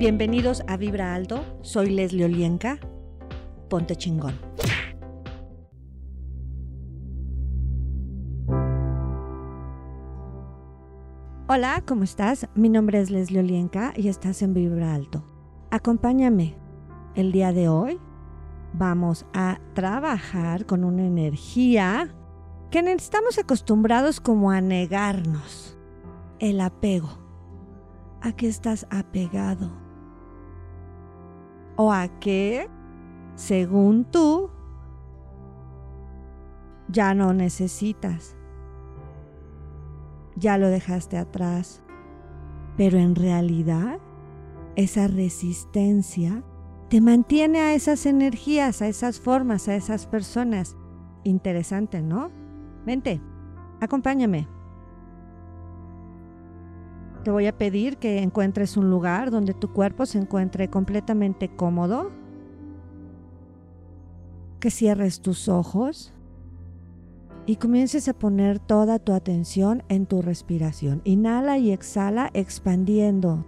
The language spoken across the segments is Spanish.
Bienvenidos a Vibra Alto, soy Leslie Olienka. Ponte chingón. Hola, ¿cómo estás? Mi nombre es Leslie Olienka y estás en Vibra Alto. Acompáñame. El día de hoy vamos a trabajar con una energía que estamos acostumbrados como a negarnos. El apego. ¿A qué estás apegado? ¿O a qué, según tú, ya no necesitas? Ya lo dejaste atrás. Pero en realidad, esa resistencia te mantiene a esas energías, a esas formas, a esas personas. Interesante, ¿no? Vente, acompáñame. Te voy a pedir que encuentres un lugar donde tu cuerpo se encuentre completamente cómodo. Que cierres tus ojos y comiences a poner toda tu atención en tu respiración. Inhala y exhala expandiendo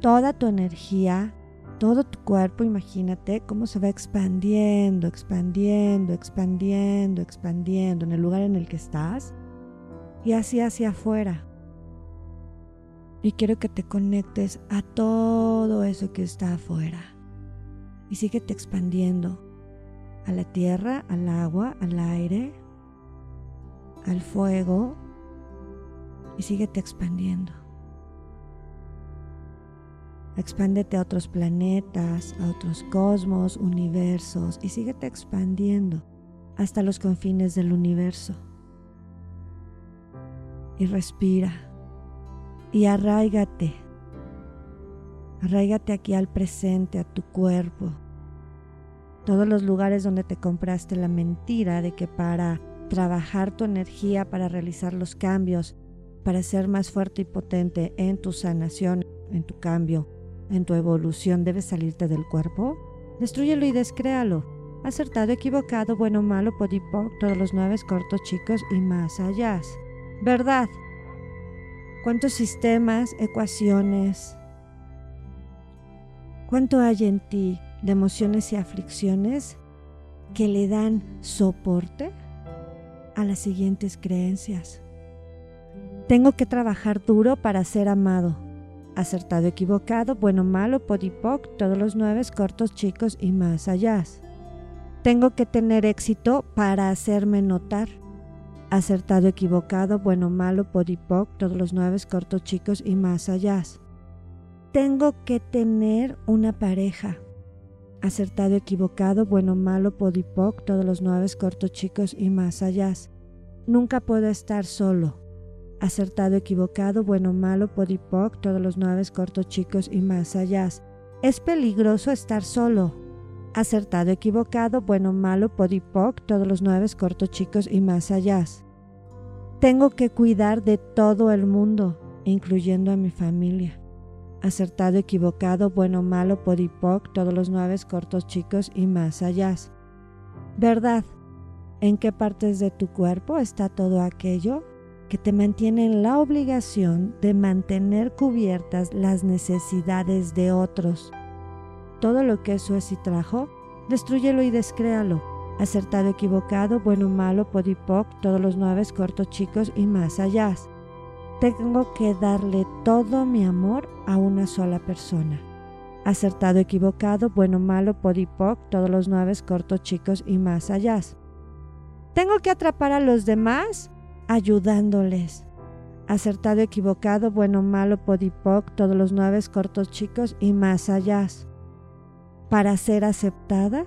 toda tu energía, todo tu cuerpo. Imagínate cómo se va expandiendo, expandiendo, expandiendo, expandiendo en el lugar en el que estás y así hacia afuera. Y quiero que te conectes a todo eso que está afuera. Y síguete expandiendo a la tierra, al agua, al aire, al fuego. Y síguete expandiendo. Expándete a otros planetas, a otros cosmos, universos y síguete expandiendo hasta los confines del universo. Y respira y arraigate. Arraigate aquí al presente, a tu cuerpo. Todos los lugares donde te compraste la mentira de que para trabajar tu energía, para realizar los cambios, para ser más fuerte y potente en tu sanación, en tu cambio, en tu evolución, debes salirte del cuerpo. Destruyelo y descréalo. Acertado, equivocado, bueno, malo, podipoc, todos los nueve cortos, chicos y más allá. ¿Verdad? Cuántos sistemas, ecuaciones, cuánto hay en ti de emociones y aflicciones que le dan soporte a las siguientes creencias. Tengo que trabajar duro para ser amado. Acertado, equivocado, bueno, malo, podipoc, todos los nueve cortos, chicos y más allá. Tengo que tener éxito para hacerme notar acertado, equivocado, bueno, malo, podipoc, todos los nueve cortos, chicos y más allá. Tengo que tener una pareja. Acertado, equivocado, bueno, malo, podipoc, todos los nueve cortos, chicos y más allá. Nunca puedo estar solo. Acertado, equivocado, bueno, malo, podipoc, todos los nueve cortos, chicos y más allá. Es peligroso estar solo acertado, equivocado, bueno, malo, podipoc, todos los nueve cortos, chicos y más allá. Tengo que cuidar de todo el mundo, incluyendo a mi familia. Acertado, equivocado, bueno, malo, podipoc, todos los nueve cortos, chicos y más allá. ¿Verdad? ¿En qué partes de tu cuerpo está todo aquello que te mantiene en la obligación de mantener cubiertas las necesidades de otros? Todo lo que eso es y trajo, destruyelo y descréalo. Acertado, equivocado, bueno, malo, podipoc, todos los nueve cortos, chicos y más allá. Tengo que darle todo mi amor a una sola persona. Acertado, equivocado, bueno, malo, podipoc, todos los nueve cortos, chicos y más allá. Tengo que atrapar a los demás ayudándoles. Acertado, equivocado, bueno, malo, podipoc, todos los nueve cortos, chicos y más allá para ser aceptada?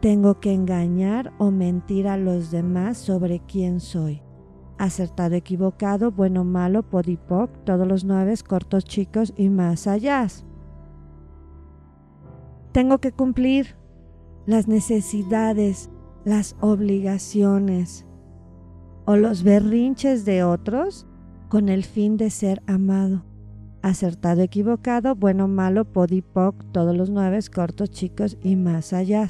Tengo que engañar o mentir a los demás sobre quién soy. Acertado, equivocado, bueno, malo, podipoc, todos los nueve, cortos, chicos y más allá. Tengo que cumplir las necesidades, las obligaciones o los berrinches de otros con el fin de ser amado acertado, equivocado, bueno, malo, podipoc, todos los nueve, cortos, chicos y más allá.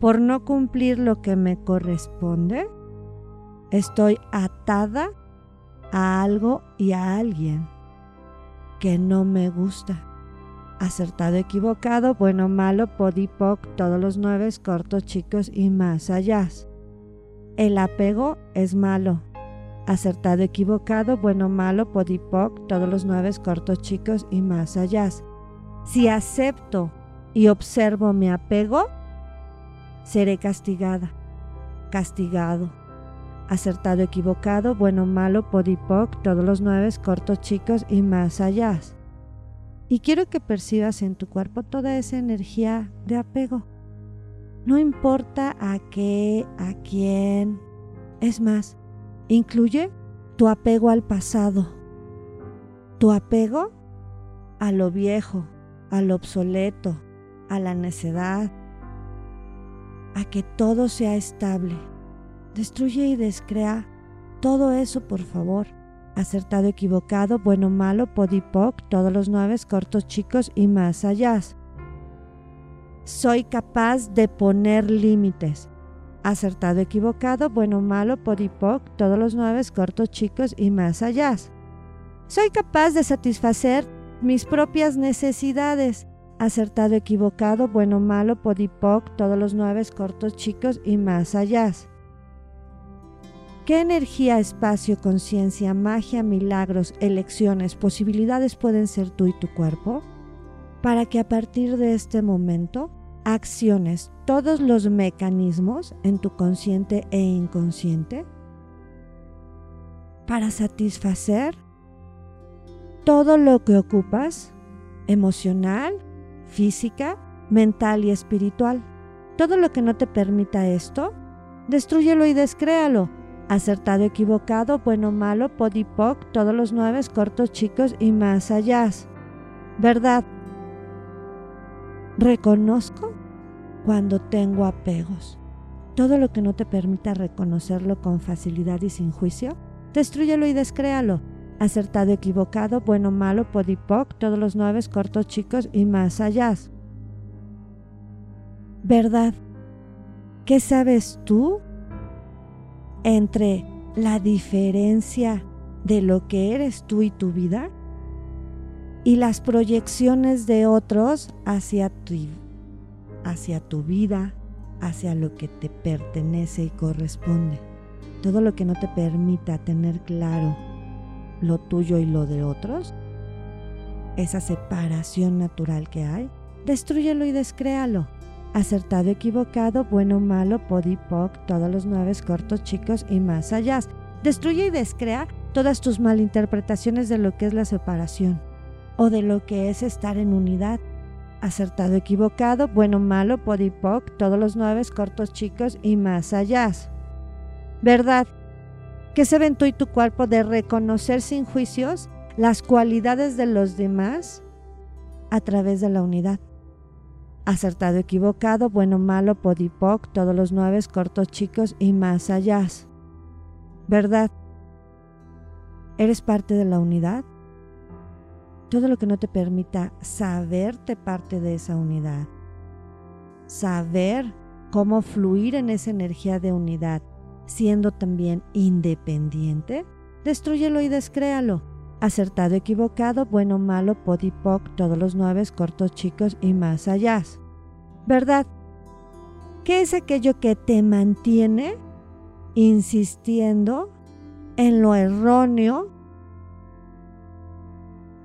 Por no cumplir lo que me corresponde, estoy atada a algo y a alguien. que no me gusta. Acertado, equivocado, bueno, malo, podipoc, todos los nueve, cortos, chicos y más allá. El apego es malo. Acertado, equivocado, bueno, malo, podipoc, todos los nueve, cortos, chicos y más allá. Si acepto y observo mi apego, seré castigada, castigado. Acertado, equivocado, bueno, malo, podipoc, todos los nueve, cortos, chicos y más allá. Y quiero que percibas en tu cuerpo toda esa energía de apego. No importa a qué, a quién. Es más, incluye tu apego al pasado, tu apego a lo viejo, a lo obsoleto, a la necedad, a que todo sea estable. Destruye y descrea todo eso, por favor acertado, equivocado, bueno, malo, podipoc, todos los nueve, cortos, chicos y más allá. Soy capaz de poner límites. Acertado, equivocado, bueno, malo, podipoc, todos los nueve, cortos, chicos y más allá. Soy capaz de satisfacer mis propias necesidades. Acertado, equivocado, bueno, malo, podipoc, todos los nueve, cortos, chicos y más allá. ¿Qué energía, espacio, conciencia, magia, milagros, elecciones, posibilidades pueden ser tú y tu cuerpo? Para que a partir de este momento acciones todos los mecanismos en tu consciente e inconsciente para satisfacer todo lo que ocupas, emocional, física, mental y espiritual. Todo lo que no te permita esto, destruyelo y descréalo acertado, equivocado, bueno, malo, podipoc, todos los nueve, cortos, chicos y más allá. ¿Verdad? Reconozco cuando tengo apegos. Todo lo que no te permita reconocerlo con facilidad y sin juicio, destruyelo y descréalo. Acertado, equivocado, bueno, malo, podipoc, todos los nueve, cortos, chicos y más allá. ¿Verdad? ¿Qué sabes tú entre la diferencia de lo que eres tú y tu vida y las proyecciones de otros hacia tu, hacia tu vida, hacia lo que te pertenece y corresponde. Todo lo que no te permita tener claro lo tuyo y lo de otros, esa separación natural que hay, destruyelo y descréalo acertado, equivocado, bueno, malo, podipoc, todos los nueve cortos, chicos y más allá. Destruye y descrea todas tus malinterpretaciones de lo que es la separación o de lo que es estar en unidad. Acertado, equivocado, bueno, malo, podipoc, todos los nueve cortos, chicos y más allá. ¿Verdad? Que se ven tú y tu cuerpo de reconocer sin juicios las cualidades de los demás a través de la unidad acertado, equivocado, bueno, malo, podipoc, todos los nueve, cortos, chicos y más allá. ¿Verdad? ¿Eres parte de la unidad? Todo lo que no te permita saberte parte de esa unidad, saber cómo fluir en esa energía de unidad, siendo también independiente, destruyelo y descréalo. Acertado, equivocado, bueno, malo, podipoc, todos los nueve, cortos, chicos y más allá. ¿Verdad? ¿Qué es aquello que te mantiene insistiendo en lo erróneo?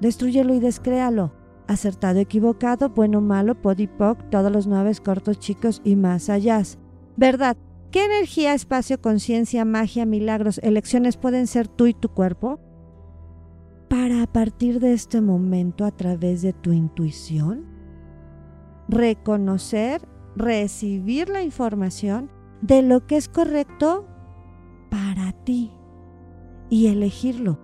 Destruyelo y descréalo. Acertado, equivocado, bueno, malo, podipoc, todos los nueve, cortos, chicos y más allá. ¿Verdad? ¿Qué energía, espacio, conciencia, magia, milagros, elecciones pueden ser tú y tu cuerpo? para a partir de este momento a través de tu intuición, reconocer, recibir la información de lo que es correcto para ti y elegirlo.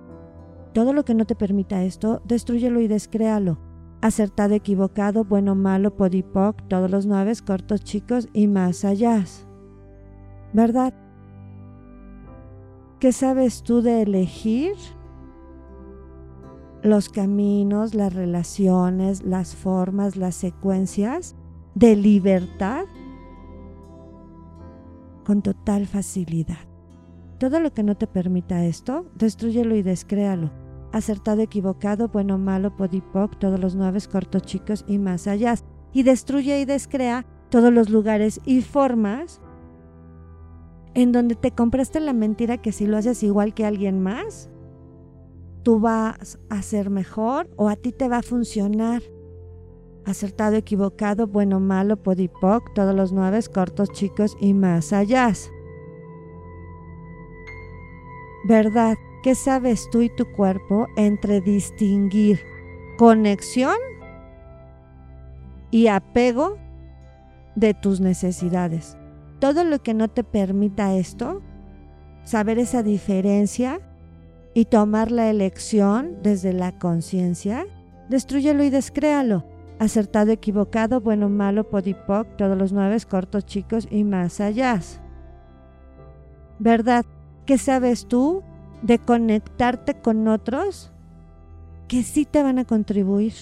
Todo lo que no te permita esto, destruyelo y descréalo. Acertado, equivocado, bueno, malo, podipoc, todos los nueve, cortos, chicos y más allá. ¿Verdad? ¿Qué sabes tú de elegir los caminos, las relaciones, las formas, las secuencias de libertad con total facilidad. Todo lo que no te permita esto, destruyelo y descréalo. Acertado, equivocado, bueno, malo, podipoc, todos los nueve cortos, chicos y más allá. Y destruye y descrea todos los lugares y formas en donde te compraste la mentira que si lo haces igual que alguien más, tú vas a ser mejor o a ti te va a funcionar. Acertado, equivocado, bueno, malo, podipoc, todos los nueve cortos, chicos y más allá. ¿Verdad? ¿Qué sabes tú y tu cuerpo entre distinguir conexión y apego de tus necesidades? Todo lo que no te permita esto, saber esa diferencia y tomar la elección desde la conciencia, destruyelo y descréalo. Acertado, equivocado, bueno, malo, podipoc, todos los nueve cortos, chicos y más allá. ¿Verdad? ¿Qué sabes tú de conectarte con otros que sí te van a contribuir.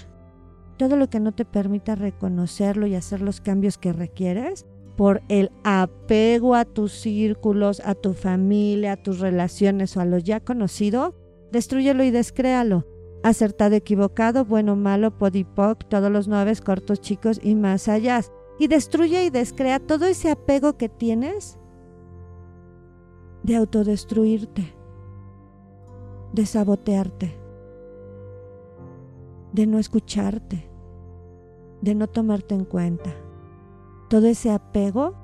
Todo lo que no te permita reconocerlo y hacer los cambios que requieres por el apego a tus círculos, a tu familia, a tus relaciones o a lo ya conocido, destruyelo y descréalo. Acertado, equivocado, bueno, malo, podipoc, todos los nueve cortos, chicos y más allá. Y destruye y descrea todo ese apego que tienes de autodestruirte de sabotearte, de no escucharte, de no tomarte en cuenta. Todo ese apego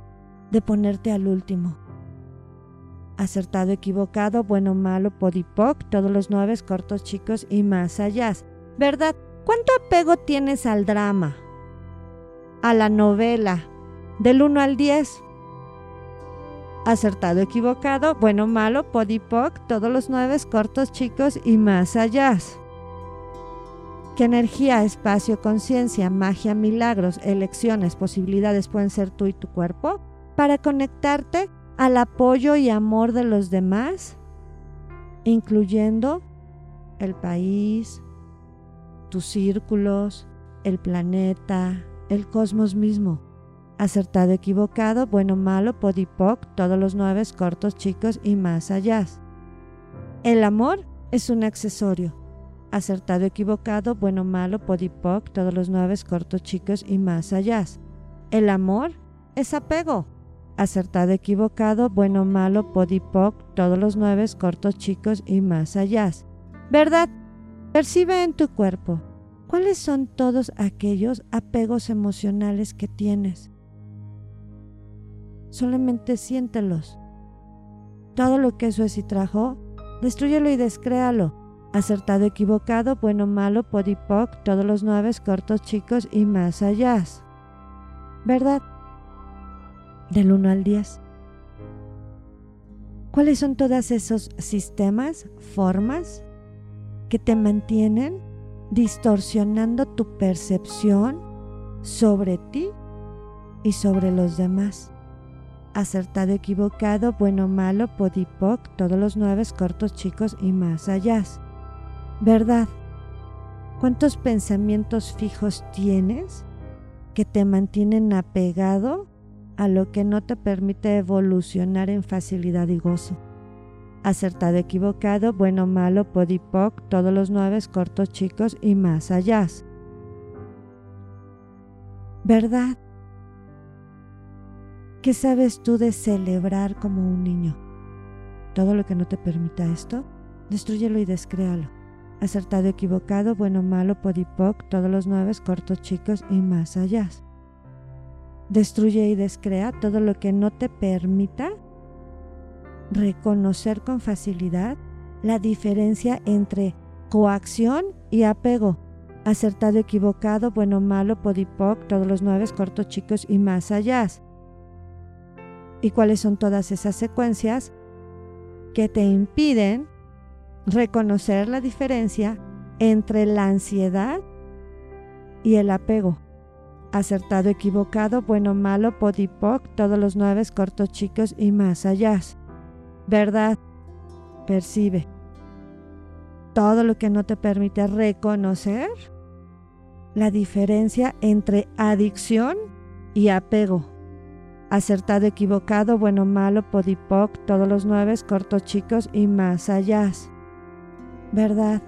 de ponerte al último. Acertado, equivocado, bueno, malo, podipoc, todos los nueve cortos, chicos y más allá. ¿Verdad? ¿Cuánto apego tienes al drama? A la novela. Del 1 al 10 acertado, equivocado, bueno, malo, podipoc, todos los nueve cortos, chicos y más allá. ¿Qué energía, espacio, conciencia, magia, milagros, elecciones, posibilidades pueden ser tú y tu cuerpo para conectarte al apoyo y amor de los demás, incluyendo el país, tus círculos, el planeta, el cosmos mismo? Acertado, equivocado, bueno, malo, podipoc, todos los nueve cortos, chicos y más allá. El amor es un accesorio. Acertado, equivocado, bueno, malo, podipoc, todos los nueve cortos, chicos y más allá. El amor es apego. Acertado, equivocado, bueno, malo, podipoc, todos los nueve cortos, chicos y más allá. ¿Verdad? Percibe en tu cuerpo cuáles son todos aquellos apegos emocionales que tienes solamente siéntelos. Todo lo que eso es y trajo, destruyelo y descréalo. Acertado, equivocado, bueno, malo, podipoc, todos los nueve, cortos, chicos y más allá. ¿Verdad? Del 1 al 10. ¿Cuáles son todos esos sistemas, formas que te mantienen distorsionando tu percepción sobre ti y sobre los demás? Acertado, equivocado, bueno, malo, podipoc, todos los nueve cortos, chicos y más allá. ¿Verdad? ¿Cuántos pensamientos fijos tienes que te mantienen apegado a lo que no te permite evolucionar en facilidad y gozo? Acertado, equivocado, bueno, malo, podipoc, todos los nueve cortos, chicos y más allá. ¿Verdad? ¿Qué sabes tú de celebrar como un niño? Todo lo que no te permita esto, destruyelo y descréalo. Acertado, equivocado, bueno, malo, podipoc, todos los nueve, cortos, chicos y más allá. Destruye y descrea todo lo que no te permita reconocer con facilidad la diferencia entre coacción y apego. Acertado, equivocado, bueno, malo, podipoc, todos los nueve, cortos, chicos y más allá y cuáles son todas esas secuencias que te impiden reconocer la diferencia entre la ansiedad y el apego. Acertado, equivocado, bueno, malo, podipoc, todos los nueve cortos, chicos y más allá. Verdad, percibe. Todo lo que no te permite reconocer la diferencia entre adicción y apego acertado, equivocado, bueno, malo, podipoc, todos los nueve, cortos, chicos y más allá. ¿Verdad?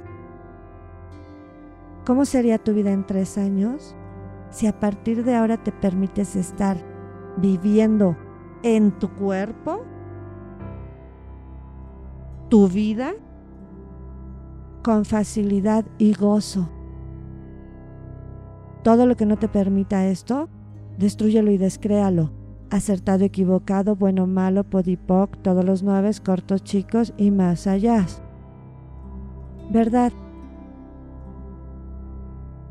¿Cómo sería tu vida en tres años si a partir de ahora te permites estar viviendo en tu cuerpo tu vida con facilidad y gozo? Todo lo que no te permita esto, destruyelo y descréalo. Acertado, equivocado, bueno, malo, podipoc, todos los nueve, cortos, chicos y más allá. ¿Verdad?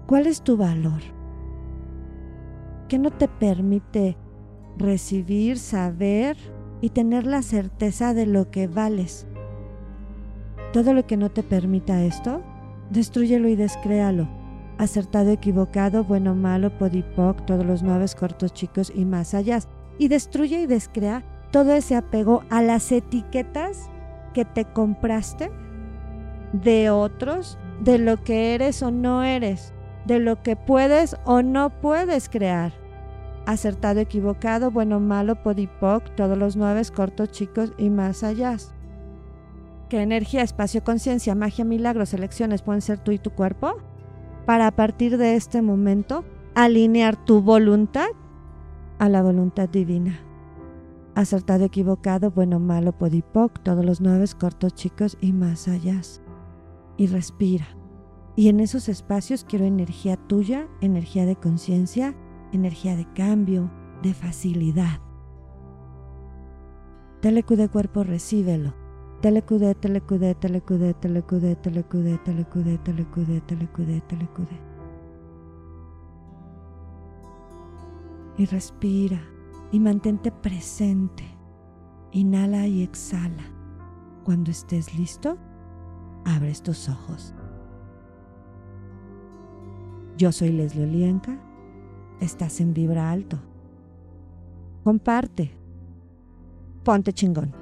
¿Cuál es tu valor? ¿Qué no te permite recibir, saber y tener la certeza de lo que vales? Todo lo que no te permita esto, destruyelo y descréalo. Acertado, equivocado, bueno, malo, podipoc, todos los nueve cortos, chicos y más allá. Y destruye y descrea todo ese apego a las etiquetas que te compraste de otros, de lo que eres o no eres de lo que puedes o no puedes crear. Acertado, equivocado, bueno, malo, podipoc, todos los nueve, cortos, chicos y más allá. ¿Qué energía, espacio, conciencia, magia, milagros, elecciones pueden ser tú y tu cuerpo? Para a partir de este momento alinear tu voluntad a la voluntad divina. Acertado, equivocado, bueno, malo, podipoc, todos los nueve, cortos, chicos y más allá. Y respira. Y en esos espacios quiero energía tuya, energía de conciencia, energía de cambio, de facilidad. Telecudé cuerpo, recíbelo. Telecudé, telecudé, telecudé, telecudé, telecudé, telecudé, telecudé, telecudé, telecudé. Y respira y mantente presente. Inhala y exhala. Cuando estés listo, abre tus ojos. Yo soy Leslie Olienka. Estás en Vibra Alto. Comparte. Ponte chingón.